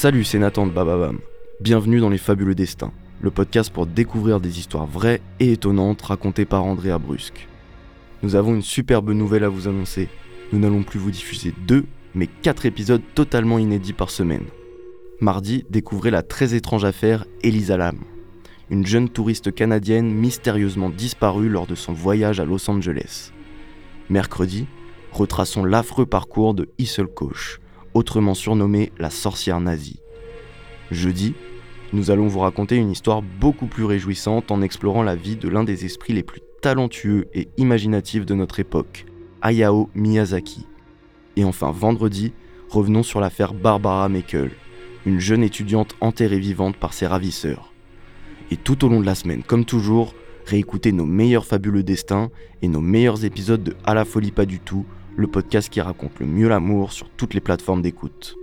Salut, c'est Nathan de Bababam. Bienvenue dans Les Fabuleux Destins, le podcast pour découvrir des histoires vraies et étonnantes racontées par Andrea Brusque. Nous avons une superbe nouvelle à vous annoncer. Nous n'allons plus vous diffuser deux, mais quatre épisodes totalement inédits par semaine. Mardi, découvrez la très étrange affaire Elisa Lam, une jeune touriste canadienne mystérieusement disparue lors de son voyage à Los Angeles. Mercredi, retraçons l'affreux parcours de Issel autrement surnommée la sorcière nazie. Jeudi, nous allons vous raconter une histoire beaucoup plus réjouissante en explorant la vie de l'un des esprits les plus talentueux et imaginatifs de notre époque, Hayao Miyazaki. Et enfin vendredi, revenons sur l'affaire Barbara Mekel, une jeune étudiante enterrée vivante par ses ravisseurs. Et tout au long de la semaine, comme toujours, réécoutez nos meilleurs fabuleux destins et nos meilleurs épisodes de À la folie pas du tout, le podcast qui raconte le mieux l'amour sur toutes les plateformes d'écoute.